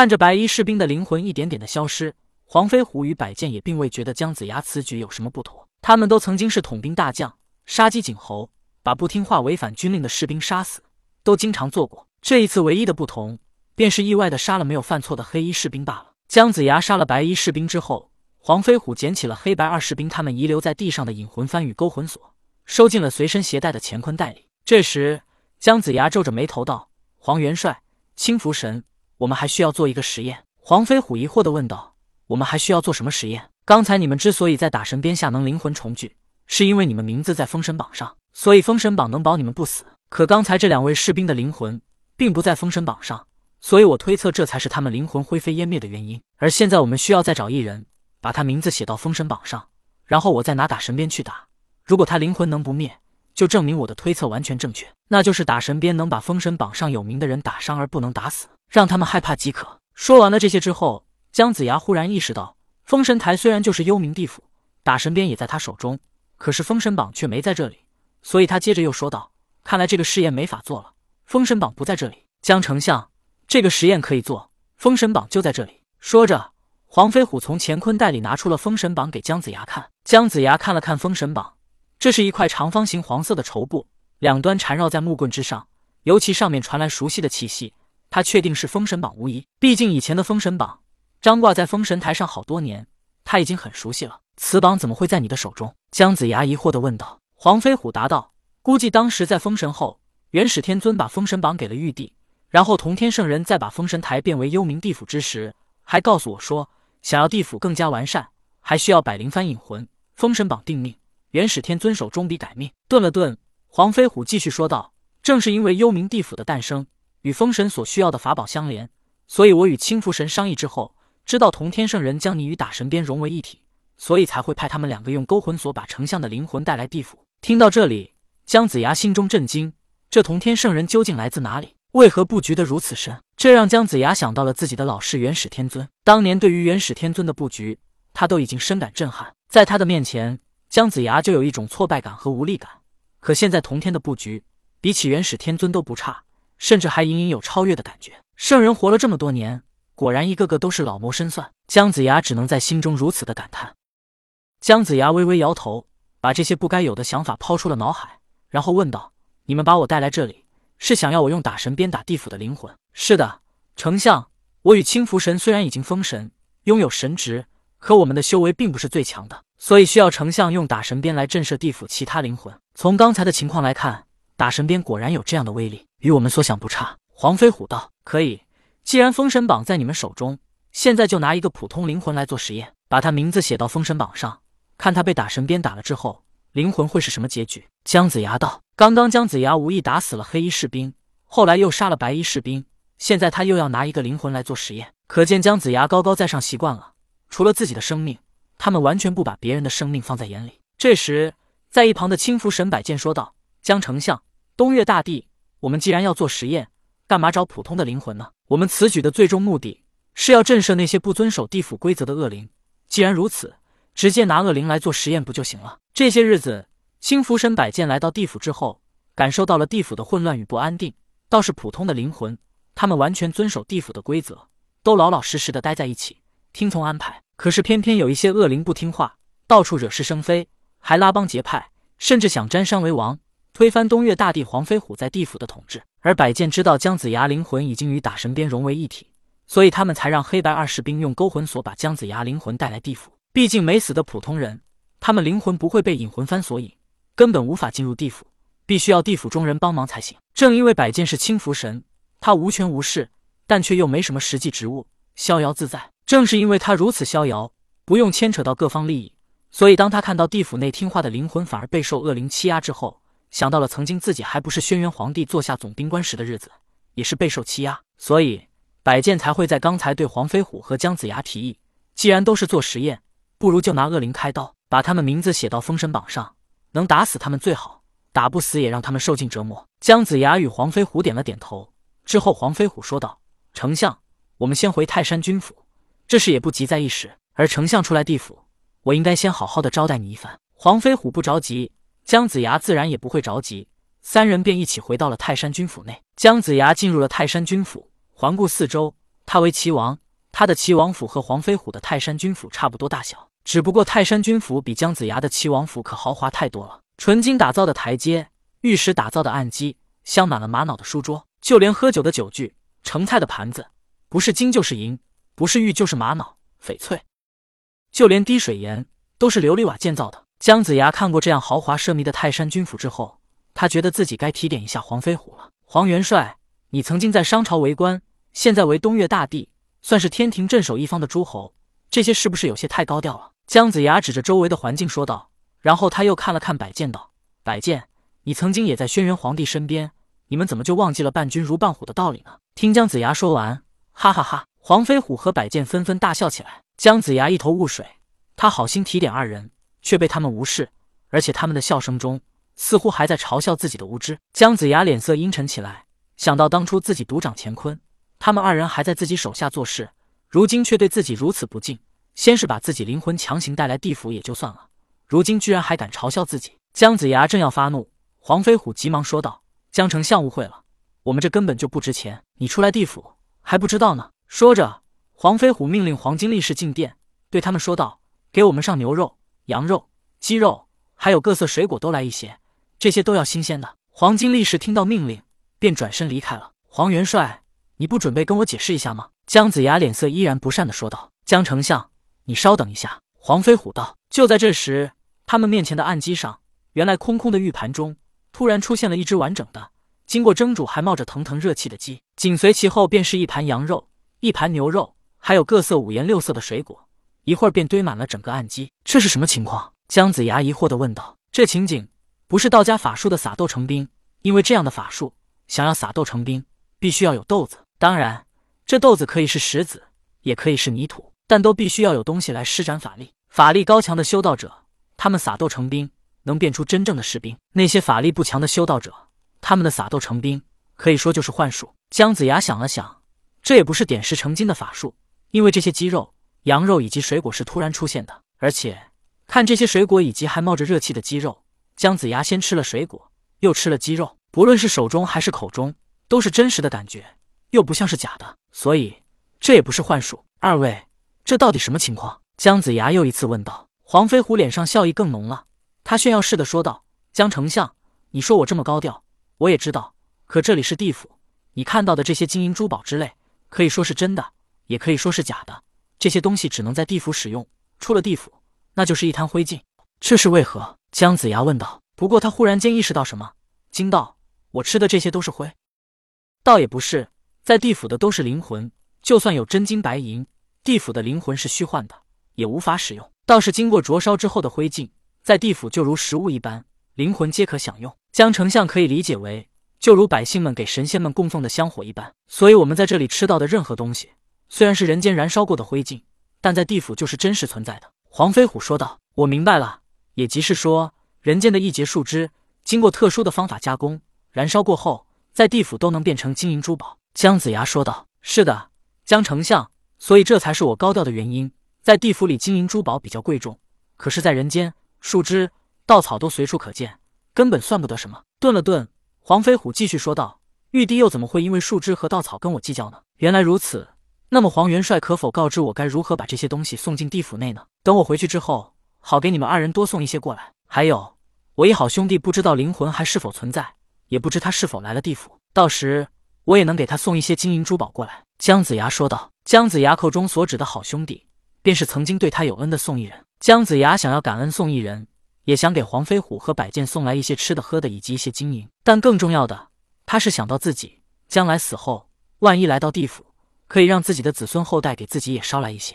看着白衣士兵的灵魂一点点的消失，黄飞虎与百剑也并未觉得姜子牙此举有什么不妥。他们都曾经是统兵大将，杀鸡儆猴，把不听话违反军令的士兵杀死，都经常做过。这一次唯一的不同，便是意外的杀了没有犯错的黑衣士兵罢了。姜子牙杀了白衣士兵之后，黄飞虎捡起了黑白二士兵他们遗留在地上的引魂幡与勾魂锁，收进了随身携带的乾坤袋里。这时，姜子牙皱着眉头道：“黄元帅，青福神，我们还需要做一个实验。”黄飞虎疑惑的问道：“我们还需要做什么实验？”刚才你们之所以在打神鞭下能灵魂重聚，是因为你们名字在封神榜上，所以封神榜能保你们不死。可刚才这两位士兵的灵魂并不在封神榜上，所以我推测这才是他们灵魂灰飞烟灭的原因。而现在我们需要再找一人，把他名字写到封神榜上，然后我再拿打神鞭去打。如果他灵魂能不灭，就证明我的推测完全正确，那就是打神鞭能把封神榜上有名的人打伤而不能打死，让他们害怕即可。说完了这些之后，姜子牙忽然意识到。封神台虽然就是幽冥地府，打神鞭也在他手中，可是封神榜却没在这里，所以他接着又说道：“看来这个试验没法做了，封神榜不在这里。”姜丞相，这个实验可以做，封神榜就在这里。说着，黄飞虎从乾坤袋里拿出了封神榜给姜子牙看。姜子牙看了看封神榜，这是一块长方形黄色的绸布，两端缠绕在木棍之上，尤其上面传来熟悉的气息，他确定是封神榜无疑。毕竟以前的封神榜。张挂在封神台上好多年，他已经很熟悉了。此榜怎么会在你的手中？姜子牙疑惑地问道。黄飞虎答道：“估计当时在封神后，元始天尊把封神榜给了玉帝，然后同天圣人再把封神台变为幽冥地府之时，还告诉我说，想要地府更加完善，还需要百灵幡引魂。封神榜定命，元始天尊手中笔改命。”顿了顿，黄飞虎继续说道：“正是因为幽冥地府的诞生与封神所需要的法宝相连，所以我与青福神商议之后。”知道同天圣人将你与打神鞭融为一体，所以才会派他们两个用勾魂锁把丞相的灵魂带来地府。听到这里，姜子牙心中震惊：这同天圣人究竟来自哪里？为何布局的如此深？这让姜子牙想到了自己的老师元始天尊。当年对于元始天尊的布局，他都已经深感震撼。在他的面前，姜子牙就有一种挫败感和无力感。可现在同天的布局，比起元始天尊都不差，甚至还隐隐有超越的感觉。圣人活了这么多年。果然，一个个都是老谋深算。姜子牙只能在心中如此的感叹。姜子牙微微摇头，把这些不该有的想法抛出了脑海，然后问道：“你们把我带来这里，是想要我用打神鞭打地府的灵魂？”“是的，丞相。我与青福神虽然已经封神，拥有神职，可我们的修为并不是最强的，所以需要丞相用打神鞭来震慑地府其他灵魂。从刚才的情况来看，打神鞭果然有这样的威力，与我们所想不差。”黄飞虎道：“可以。”既然封神榜在你们手中，现在就拿一个普通灵魂来做实验，把他名字写到封神榜上，看他被打神鞭打了之后，灵魂会是什么结局？姜子牙道：“刚刚姜子牙无意打死了黑衣士兵，后来又杀了白衣士兵，现在他又要拿一个灵魂来做实验，可见姜子牙高高在上习惯了，除了自己的生命，他们完全不把别人的生命放在眼里。”这时，在一旁的青符神摆剑说道：“姜丞相，东岳大帝，我们既然要做实验。”干嘛找普通的灵魂呢？我们此举的最终目的是要震慑那些不遵守地府规则的恶灵。既然如此，直接拿恶灵来做实验不就行了？这些日子，青符神摆剑来到地府之后，感受到了地府的混乱与不安定。倒是普通的灵魂，他们完全遵守地府的规则，都老老实实的待在一起，听从安排。可是偏偏有一些恶灵不听话，到处惹是生非，还拉帮结派，甚至想占山为王。推翻东岳大帝黄飞虎在地府的统治，而百剑知道姜子牙灵魂已经与打神鞭融为一体，所以他们才让黑白二士兵用勾魂锁把姜子牙灵魂带来地府。毕竟没死的普通人，他们灵魂不会被引魂幡所引，根本无法进入地府，必须要地府中人帮忙才行。正因为百剑是清福神，他无权无势，但却又没什么实际职务，逍遥自在。正是因为他如此逍遥，不用牵扯到各方利益，所以当他看到地府内听话的灵魂反而备受恶灵欺压之后，想到了曾经自己还不是轩辕皇帝坐下总兵官时的日子，也是备受欺压，所以百剑才会在刚才对黄飞虎和姜子牙提议：既然都是做实验，不如就拿恶灵开刀，把他们名字写到封神榜上，能打死他们最好，打不死也让他们受尽折磨。姜子牙与黄飞虎点了点头之后，黄飞虎说道：“丞相，我们先回泰山军府，这事也不急在一时。而丞相出来地府，我应该先好好的招待你一番。”黄飞虎不着急。姜子牙自然也不会着急，三人便一起回到了泰山军府内。姜子牙进入了泰山军府，环顾四周，他为齐王，他的齐王府和黄飞虎的泰山军府差不多大小，只不过泰山军府比姜子牙的齐王府可豪华太多了。纯金打造的台阶，玉石打造的案几，镶满了玛瑙的书桌，就连喝酒的酒具、盛菜的盘子，不是金就是银，不是玉就是玛瑙、翡翠，就连滴水岩都是琉璃瓦建造的。姜子牙看过这样豪华奢靡的泰山军府之后，他觉得自己该提点一下黄飞虎了。黄元帅，你曾经在商朝为官，现在为东岳大帝，算是天庭镇守一方的诸侯，这些是不是有些太高调了？姜子牙指着周围的环境说道，然后他又看了看百剑，道：“百剑，你曾经也在轩辕皇帝身边，你们怎么就忘记了伴君如伴虎的道理呢？”听姜子牙说完，哈哈哈，黄飞虎和百剑纷纷大笑起来。姜子牙一头雾水，他好心提点二人。却被他们无视，而且他们的笑声中似乎还在嘲笑自己的无知。姜子牙脸色阴沉起来，想到当初自己独掌乾坤，他们二人还在自己手下做事，如今却对自己如此不敬。先是把自己灵魂强行带来地府也就算了，如今居然还敢嘲笑自己。姜子牙正要发怒，黄飞虎急忙说道：“姜丞相误会了，我们这根本就不值钱，你出来地府还不知道呢。”说着，黄飞虎命令黄金力士进殿，对他们说道：“给我们上牛肉。”羊肉、鸡肉，还有各色水果都来一些，这些都要新鲜的。黄金力士听到命令，便转身离开了。黄元帅，你不准备跟我解释一下吗？姜子牙脸色依然不善的说道。姜丞相，你稍等一下。黄飞虎道。就在这时，他们面前的案几上，原来空空的玉盘中，突然出现了一只完整的、经过蒸煮还冒着腾腾热气的鸡，紧随其后便是一盘羊肉、一盘牛肉，还有各色五颜六色的水果。一会儿便堆满了整个暗基，这是什么情况？姜子牙疑惑的问道。这情景不是道家法术的撒豆成兵，因为这样的法术想要撒豆成兵，必须要有豆子。当然，这豆子可以是石子，也可以是泥土，但都必须要有东西来施展法力。法力高强的修道者，他们撒豆成兵，能变出真正的士兵；那些法力不强的修道者，他们的撒豆成兵，可以说就是幻术。姜子牙想了想，这也不是点石成金的法术，因为这些肌肉。羊肉以及水果是突然出现的，而且看这些水果以及还冒着热气的鸡肉，姜子牙先吃了水果，又吃了鸡肉，不论是手中还是口中，都是真实的感觉，又不像是假的，所以这也不是幻术。二位，这到底什么情况？姜子牙又一次问道。黄飞虎脸上笑意更浓了，他炫耀似的说道：“姜丞相，你说我这么高调，我也知道，可这里是地府，你看到的这些金银珠宝之类，可以说是真的，也可以说是假的。”这些东西只能在地府使用，出了地府，那就是一滩灰烬。这是为何？姜子牙问道。不过他忽然间意识到什么，惊道：“我吃的这些都是灰？倒也不是，在地府的都是灵魂，就算有真金白银，地府的灵魂是虚幻的，也无法使用。倒是经过灼烧之后的灰烬，在地府就如食物一般，灵魂皆可享用。姜丞相可以理解为，就如百姓们给神仙们供奉的香火一般。所以，我们在这里吃到的任何东西。”虽然是人间燃烧过的灰烬，但在地府就是真实存在的。黄飞虎说道：“我明白了，也即是说，人间的一节树枝，经过特殊的方法加工，燃烧过后，在地府都能变成金银珠宝。”姜子牙说道：“是的，姜丞相，所以这才是我高调的原因。在地府里，金银珠宝比较贵重，可是，在人间，树枝、稻草都随处可见，根本算不得什么。”顿了顿，黄飞虎继续说道：“玉帝又怎么会因为树枝和稻草跟我计较呢？原来如此。”那么黄元帅可否告知我该如何把这些东西送进地府内呢？等我回去之后，好给你们二人多送一些过来。还有，我一好兄弟不知道灵魂还是否存在，也不知他是否来了地府，到时我也能给他送一些金银珠宝过来。”姜子牙说道。姜子牙口中所指的好兄弟，便是曾经对他有恩的宋义人。姜子牙想要感恩宋义人，也想给黄飞虎和百剑送来一些吃的喝的以及一些金银，但更重要的，他是想到自己将来死后，万一来到地府。可以让自己的子孙后代给自己也捎来一些。